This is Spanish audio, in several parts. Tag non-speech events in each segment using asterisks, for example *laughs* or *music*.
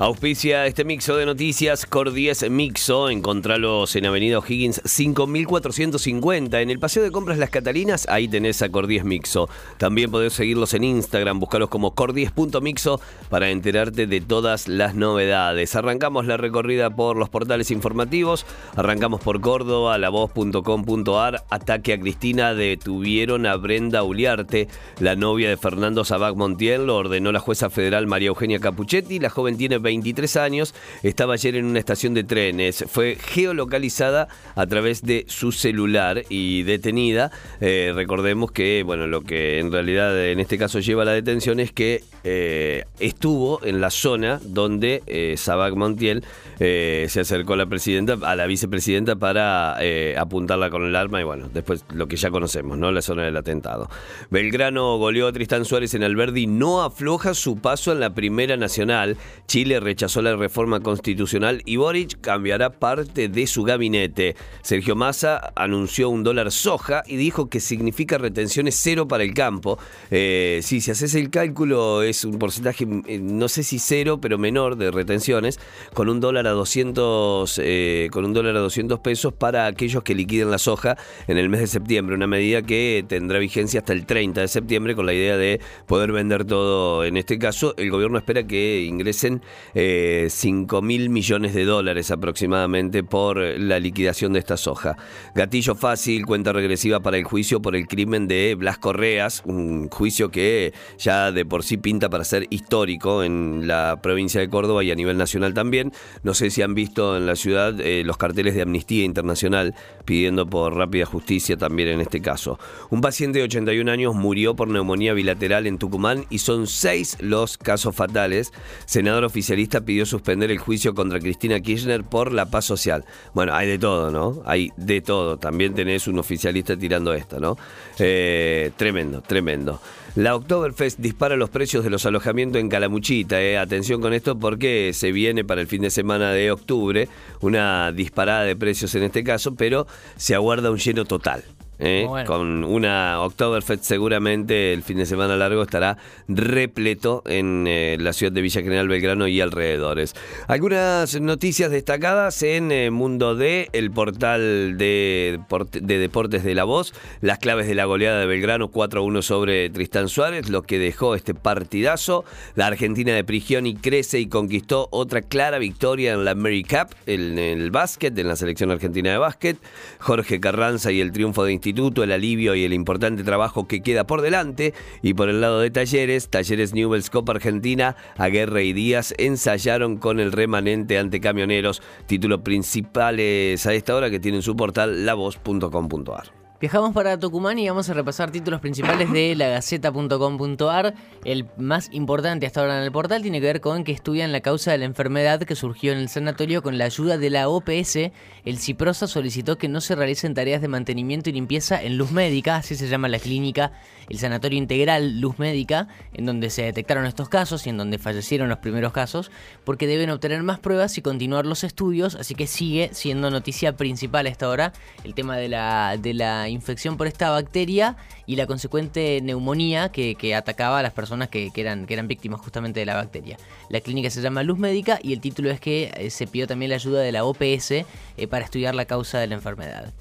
Auspicia este mixo de noticias, Cor 10 Mixo. Encontralos en Avenida O'Higgins 5450. En el Paseo de Compras Las Catalinas, ahí tenés a Cor 10 Mixo. También podés seguirlos en Instagram, buscarlos como cor10.mixo para enterarte de todas las novedades. Arrancamos la recorrida por los portales informativos. Arrancamos por Córdoba, lavoz.com.ar. Ataque a Cristina. Detuvieron a Brenda Uliarte, la novia de Fernando Sabac Montiel. Lo ordenó la jueza federal María Eugenia Capuchetti. La joven tiene 23 años, estaba ayer en una estación de trenes. Fue geolocalizada a través de su celular y detenida. Eh, recordemos que, bueno, lo que en realidad en este caso lleva a la detención es que eh, estuvo en la zona donde eh, Sabac Montiel eh, se acercó a la presidenta, a la vicepresidenta para apuntarla con el arma y bueno, después lo que ya conocemos, ¿no? La zona del atentado. Belgrano goleó a Tristán Suárez en Alberdi, no afloja su paso en la Primera Nacional. Chile rechazó la reforma constitucional y Boric cambiará parte de su gabinete. Sergio Massa anunció un dólar soja y dijo que significa retenciones cero para el campo. Eh, sí, si haces el cálculo es un porcentaje, eh, no sé si cero, pero menor de retenciones, con un dólar a 200, eh, con un dólar a 200 pesos para aquellos que liquiden la soja en el mes de septiembre. Una medida que tendrá vigencia hasta el 30 de septiembre con la idea de poder vender todo. En este caso, el gobierno espera que ingresen eh, 5 mil millones de dólares aproximadamente por la liquidación de esta soja. Gatillo fácil, cuenta regresiva para el juicio por el crimen de Blas Correas, un juicio que ya de por sí pinta para ser histórico en la provincia de Córdoba y a nivel nacional también. No sé si han visto en la ciudad eh, los carteles de Amnistía Internacional pidiendo por rápida justicia también en este caso. Un paciente de 81 años murió por neumonía bilateral en Tucumán y son seis los casos fatales. Senador oficialista pidió suspender el juicio contra Cristina Kirchner por la paz social. Bueno, hay de todo, ¿no? Hay de todo. También tenés un oficialista tirando esto, ¿no? Eh, tremendo, tremendo. La Oktoberfest dispara los precios de los alojamientos en Calamuchita. Eh. Atención con esto porque se viene para el fin de semana de octubre una disparada de precios en este caso, pero se aguarda un lleno total. ¿Eh? Con una Oktoberfest seguramente el fin de semana largo estará repleto en eh, la ciudad de Villa General Belgrano y alrededores. Algunas noticias destacadas en eh, Mundo D, el portal de, de, Deportes de la Voz, las claves de la goleada de Belgrano 4-1 sobre Tristán Suárez, lo que dejó este partidazo. La Argentina de Prigioni crece y conquistó otra clara victoria en la Mary Cup, en el básquet, en la selección argentina de básquet. Jorge Carranza y el triunfo de instituto, el alivio y el importante trabajo que queda por delante. Y por el lado de Talleres, Talleres Newell's Copa Argentina, Aguerre y Díaz ensayaron con el remanente ante camioneros. Títulos principales a esta hora que tienen su portal lavoz.com.ar. Viajamos para Tucumán y vamos a repasar títulos principales de lagaceta.com.ar. El más importante hasta ahora en el portal tiene que ver con que estudian la causa de la enfermedad que surgió en el sanatorio con la ayuda de la OPS. El Ciprosa solicitó que no se realicen tareas de mantenimiento y limpieza en Luz Médica, así se llama la clínica, el Sanatorio Integral Luz Médica, en donde se detectaron estos casos y en donde fallecieron los primeros casos, porque deben obtener más pruebas y continuar los estudios, así que sigue siendo noticia principal hasta ahora el tema de la, de la infección por esta bacteria y la consecuente neumonía que, atacaba a las personas que, eran, víctimas justamente de la bacteria. La clínica se llama Luz Médica y el título es que eh, se pidió también la ayuda de la OPS eh, para estudiar la causa de la enfermedad.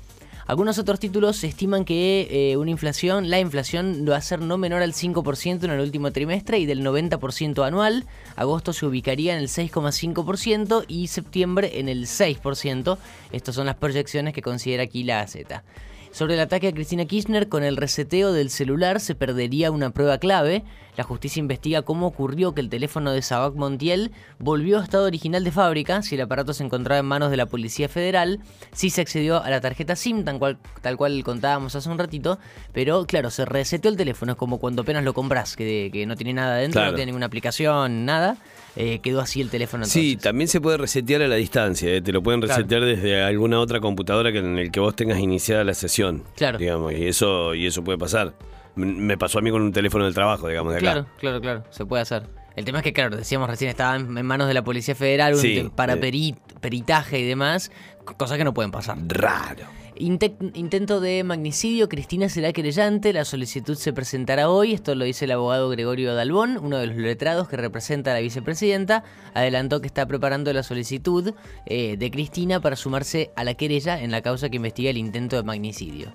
Algunos otros títulos estiman que eh, una inflación, la inflación va a ser no menor al 5% en el último trimestre y del 90% anual. Agosto se ubicaría en el 6,5% y septiembre en el 6%. Estas son las proyecciones que considera aquí la Z. Sobre el ataque a Cristina Kirchner, con el reseteo del celular se perdería una prueba clave. La justicia investiga cómo ocurrió que el teléfono de Sabac Montiel volvió a estado original de fábrica, si el aparato se encontraba en manos de la Policía Federal, si se accedió a la tarjeta SIM, tal cual, tal cual contábamos hace un ratito, pero claro, se reseteó el teléfono, es como cuando apenas lo compras, que, que no tiene nada dentro, no tiene ninguna aplicación, nada. Eh, quedó así el teléfono. Sí, también se puede resetear a la distancia, eh, te lo pueden resetear desde alguna otra computadora que en el que vos tengas iniciada la sesión. Claro. Digamos, y eso, y eso puede pasar. Me pasó a mí con un teléfono del trabajo, digamos, de acá. Claro, claro, claro, se puede hacer. El tema es que, claro, decíamos recién, estaba en manos de la Policía Federal para peritaje y demás, cosas que no pueden pasar. Raro. intento de magnicidio, Cristina será querellante, la solicitud se presentará hoy, esto lo dice el abogado Gregorio Dalbón, uno de los letrados que representa a la vicepresidenta, adelantó que está preparando la solicitud eh, de Cristina para sumarse a la querella en la causa que investiga el intento de magnicidio.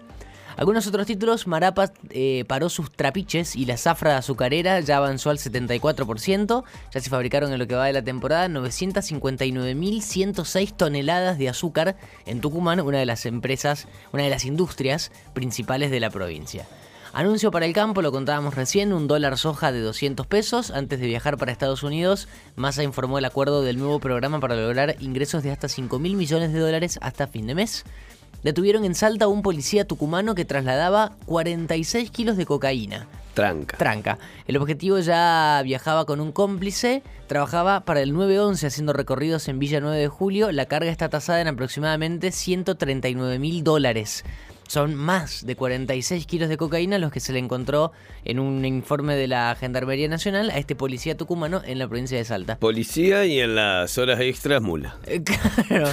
Algunos otros títulos, Marapa eh, paró sus trapiches y la zafra azucarera ya avanzó al 74%, ya se fabricaron en lo que va de la temporada 959.106 toneladas de azúcar en Tucumán, una de las empresas, una de las industrias principales de la provincia. Anuncio para el campo, lo contábamos recién, un dólar soja de 200 pesos. Antes de viajar para Estados Unidos, Massa informó el acuerdo del nuevo programa para lograr ingresos de hasta 5 mil millones de dólares hasta fin de mes. Detuvieron en Salta a un policía tucumano que trasladaba 46 kilos de cocaína. Tranca. Tranca. El objetivo ya viajaba con un cómplice, trabajaba para el 911 haciendo recorridos en Villa 9 de Julio. La carga está tasada en aproximadamente 139 mil dólares. Son más de 46 kilos de cocaína los que se le encontró en un informe de la Gendarmería Nacional a este policía tucumano en la provincia de Salta. Policía y en las horas extras mula. Eh, *laughs* claro.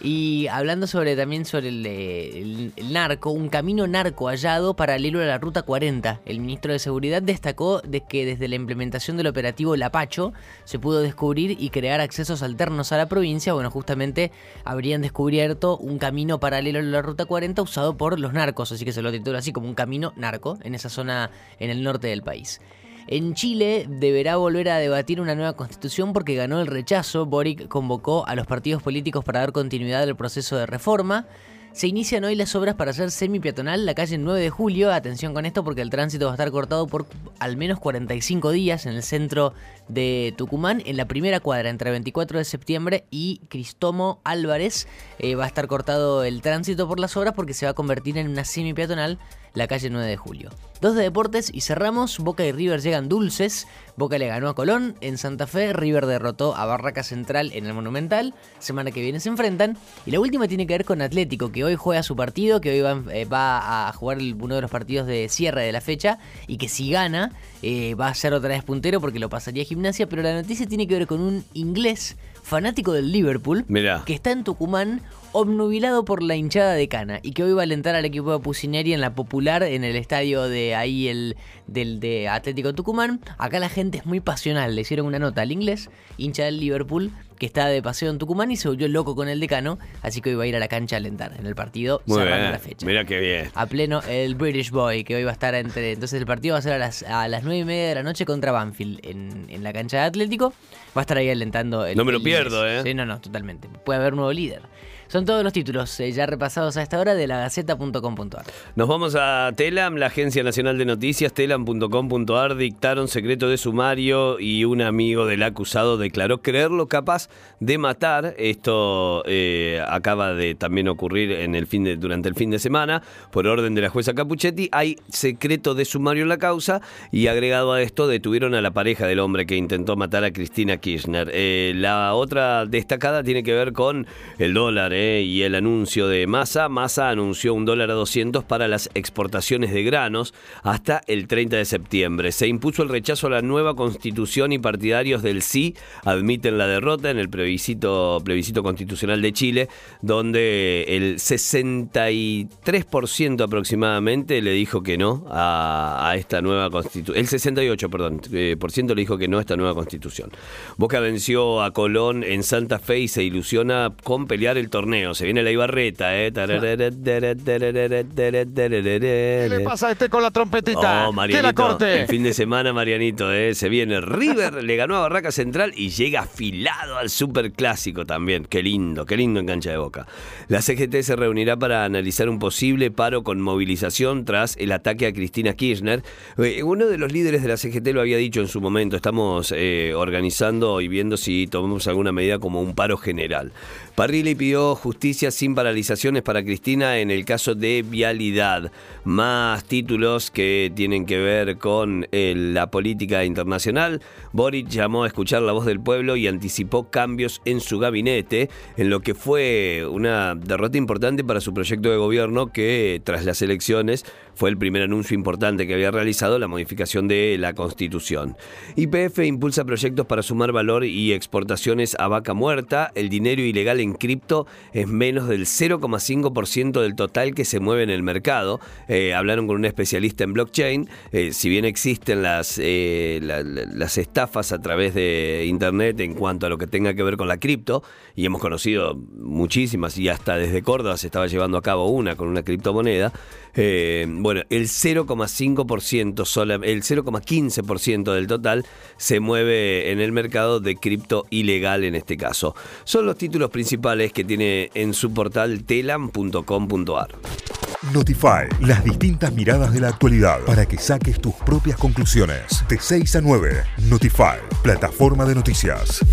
y hablando sobre también sobre el, narco, un camino narco hallado paralelo a la Ruta 40. El ministro de Seguridad destacó de que desde la implementación del operativo Lapacho se pudo descubrir y crear accesos alternos a la provincia. Bueno, justamente habrían descubierto un camino paralelo a la Ruta 40 usado por los narcos, así que se lo titula así como un camino narco en esa zona en el norte del país. En Chile deberá volver a debatir una nueva constitución porque ganó el rechazo. Boric convocó a los partidos políticos para dar continuidad al proceso de reforma. Se inician hoy las obras para hacer semi-peatonal la calle 9 de julio. Atención con esto porque el tránsito va a estar cortado por al menos 45 días en el centro de Tucumán, en la primera cuadra entre 24 de septiembre y Cristomo Álvarez. Eh, va a estar cortado el tránsito por las obras porque se va a convertir en una semi-peatonal la calle 9 de julio. Dos de deportes y cerramos. Boca y River llegan dulces. Boca le ganó a Colón en Santa Fe. River derrotó a Barraca Central en el Monumental. Semana que viene se enfrentan. Y la última tiene que ver con Atlético, que hoy juega su partido, que hoy va, eh, a jugar uno de los partidos de cierre de la fecha. Y que si gana, eh, va a ser otra vez puntero porque lo pasaría a gimnasia. Pero la noticia tiene que ver con un inglés fanático del Liverpool, que está en Tucumán obnubilado por la hinchada de Cana y que hoy va a alentar al equipo de Pusineri en la popular en el estadio de ahí el del de Atlético Tucumán. Acá la gente es muy pasional, le hicieron una nota al inglés, hincha del Liverpool, que está de paseo en Tucumán y se volvió loco con el decano, así que hoy va a ir a la cancha a alentar en el partido Muy cerrando la fecha. Mira qué bien. A pleno el British Boy, que hoy va a estar entre. Entonces el partido va a ser a las, a las 9 y media de la noche contra Banfield en, en la cancha de Atlético. Va a estar ahí alentando el. No me lo pierdo, ¿eh? Sí, no, no, totalmente. Puede haber un nuevo líder. Son todos los títulos eh, ya repasados a esta hora de la Gaceta.com.ar. Nos vamos a Telam, la Agencia Nacional de Noticias, telam.com.ar, dictaron secreto de sumario y un amigo del acusado declaró creerlo capaz de matar. Esto eh, acaba de también ocurrir en el fin de, durante el fin de semana por orden de la jueza Capuchetti. Hay secreto de sumario en la causa y agregado a esto detuvieron a la pareja del hombre que intentó matar a Cristina Kirchner. Eh, la otra destacada tiene que ver con el dólar y el anuncio de Massa. Massa anunció un dólar a 200 para las exportaciones de granos hasta el 30 de septiembre. Se impuso el rechazo a la nueva constitución y partidarios del sí admiten la derrota en el plebiscito, plebiscito constitucional de Chile, donde el 63% aproximadamente le dijo que no a, esta nueva constitución. El 68, perdón, eh, por ciento le dijo que no a esta nueva constitución. Boca venció a Colón en Santa Fe y se ilusiona con pelear el torneo se viene la Ibarreta, ¿eh? ¿Qué le pasa a este con la trompetita? Oh, la corte? El fin de semana, Marianito. Se viene River, le ganó a Barraca Central y llega afilado al Superclásico también. Qué lindo, qué lindo en cancha de boca. La CGT se reunirá para analizar un posible paro con movilización tras el ataque a Cristina Kirchner. Uno de los líderes de la CGT lo había dicho en su momento. Estamos organizando y viendo si tomamos alguna medida como un paro general. Parrilli pidió justicia sin paralizaciones para Cristina en el caso de vialidad. Más títulos que tienen que ver con la política internacional. Boric llamó a escuchar la voz del pueblo y anticipó cambios en su gabinete, en lo que fue una derrota importante para su proyecto de gobierno que tras las elecciones fue el primer anuncio importante que había realizado la modificación de la Constitución. IPF impulsa proyectos para sumar valor y exportaciones a vaca muerta. El dinero ilegal en cripto es menos del 0,5% del total que se mueve en el mercado. Eh, hablaron con un especialista en blockchain. Eh, si bien existen las, eh, las estafas a través de Internet en cuanto a lo que tenga que ver con la cripto, y hemos conocido muchísimas, y hasta desde Córdoba se estaba llevando a cabo una con una criptomoneda, bueno, el 0,5%, el 0,15% del total se mueve en el mercado de cripto ilegal en este caso. Son los títulos principales que tiene en su portal telam.com.ar. Notify, las distintas miradas de la actualidad para que saques tus propias conclusiones. De 6 a 9, Notify, plataforma de noticias.